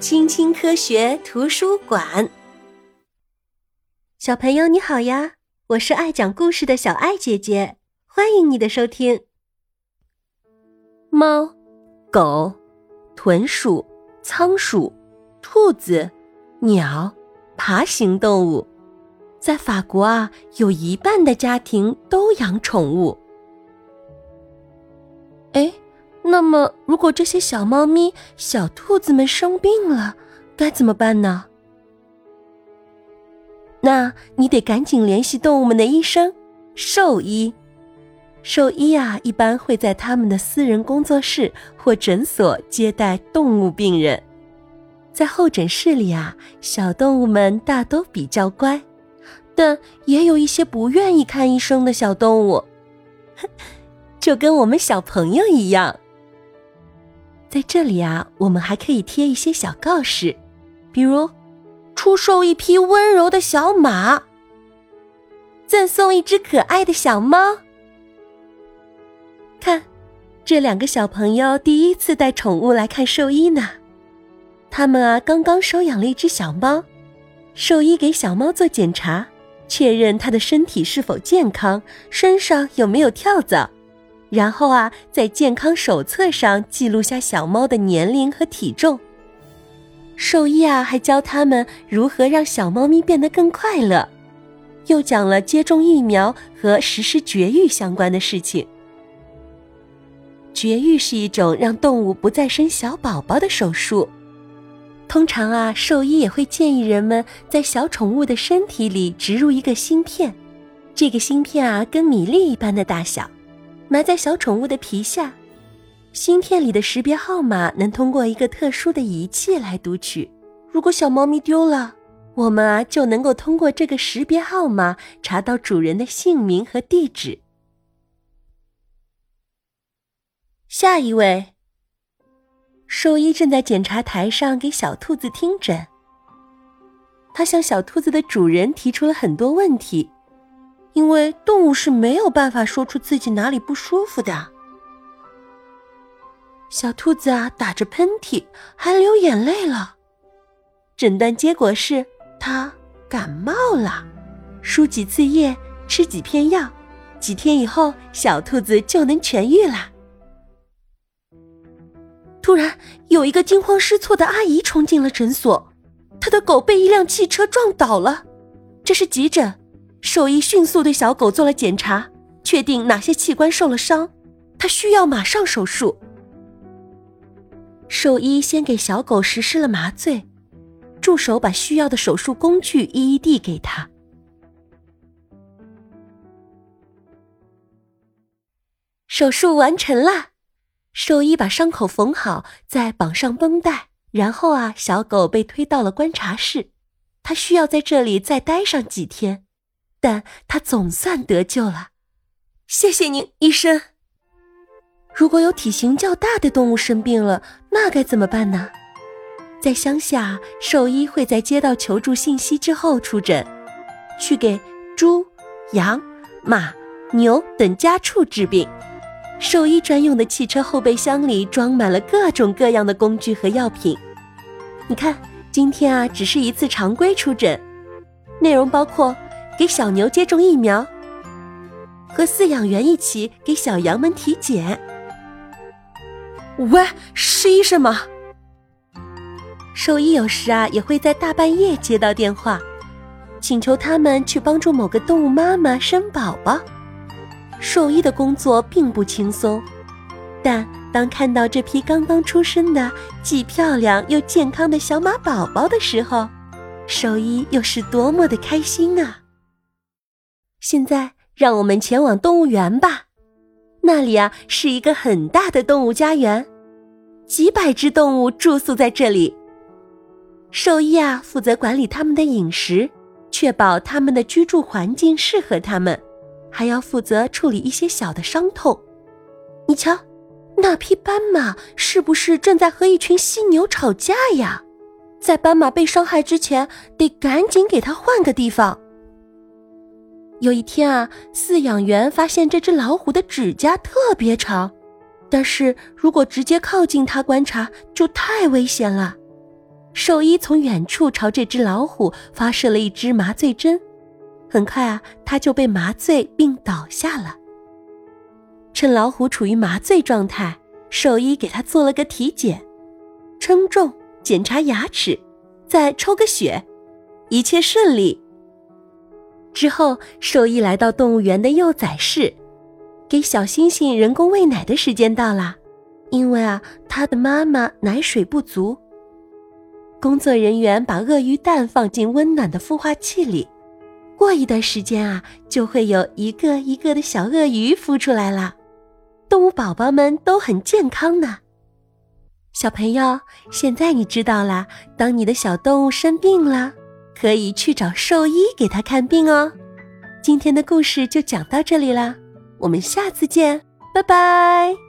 青青科学图书馆，小朋友你好呀！我是爱讲故事的小爱姐姐，欢迎你的收听。猫、狗、豚鼠、仓鼠、兔子、鸟、爬行动物，在法国啊，有一半的家庭都养宠物。哎。那么，如果这些小猫咪、小兔子们生病了，该怎么办呢？那你得赶紧联系动物们的医生——兽医。兽医啊，一般会在他们的私人工作室或诊所接待动物病人。在候诊室里啊，小动物们大都比较乖，但也有一些不愿意看医生的小动物，就跟我们小朋友一样。在这里啊，我们还可以贴一些小告示，比如出售一匹温柔的小马，赠送一只可爱的小猫。看，这两个小朋友第一次带宠物来看兽医呢。他们啊，刚刚收养了一只小猫，兽医给小猫做检查，确认它的身体是否健康，身上有没有跳蚤。然后啊，在健康手册上记录下小猫的年龄和体重。兽医啊，还教他们如何让小猫咪变得更快乐，又讲了接种疫苗和实施绝育相关的事情。绝育是一种让动物不再生小宝宝的手术。通常啊，兽医也会建议人们在小宠物的身体里植入一个芯片，这个芯片啊，跟米粒一般的大小。埋在小宠物的皮下，芯片里的识别号码能通过一个特殊的仪器来读取。如果小猫咪丢了，我们啊就能够通过这个识别号码查到主人的姓名和地址。下一位，兽医正在检查台上给小兔子听诊。他向小兔子的主人提出了很多问题。因为动物是没有办法说出自己哪里不舒服的。小兔子啊，打着喷嚏，还流眼泪了。诊断结果是它感冒了。输几次液，吃几片药，几天以后，小兔子就能痊愈了。突然，有一个惊慌失措的阿姨冲进了诊所，她的狗被一辆汽车撞倒了。这是急诊。兽医迅速对小狗做了检查，确定哪些器官受了伤，他需要马上手术。兽医先给小狗实施了麻醉，助手把需要的手术工具一一递给他。手术完成了，兽医把伤口缝好，再绑上绷带，然后啊，小狗被推到了观察室，它需要在这里再待上几天。但他总算得救了，谢谢您，医生。如果有体型较大的动物生病了，那该怎么办呢？在乡下，兽医会在接到求助信息之后出诊，去给猪、羊、马、牛等家畜治病。兽医专用的汽车后备箱里装满了各种各样的工具和药品。你看，今天啊，只是一次常规出诊，内容包括。给小牛接种疫苗，和饲养员一起给小羊们体检。喂，是医生吗？兽医有时啊也会在大半夜接到电话，请求他们去帮助某个动物妈妈生宝宝。兽医的工作并不轻松，但当看到这批刚刚出生的既漂亮又健康的小马宝宝的时候，兽医又是多么的开心啊！现在，让我们前往动物园吧。那里啊，是一个很大的动物家园，几百只动物住宿在这里。兽医啊，负责管理它们的饮食，确保它们的居住环境适合它们，还要负责处理一些小的伤痛。你瞧，那匹斑马是不是正在和一群犀牛吵架呀？在斑马被伤害之前，得赶紧给它换个地方。有一天啊，饲养员发现这只老虎的指甲特别长，但是如果直接靠近它观察就太危险了。兽医从远处朝这只老虎发射了一支麻醉针，很快啊，它就被麻醉并倒下了。趁老虎处于麻醉状态，兽医给它做了个体检，称重、检查牙齿，再抽个血，一切顺利。之后，兽医来到动物园的幼崽室，给小猩猩人工喂奶的时间到了，因为啊，它的妈妈奶水不足。工作人员把鳄鱼蛋放进温暖的孵化器里，过一段时间啊，就会有一个一个的小鳄鱼孵出来了。动物宝宝们都很健康呢。小朋友，现在你知道了，当你的小动物生病了，可以去找兽医给他看病哦。今天的故事就讲到这里啦，我们下次见，拜拜。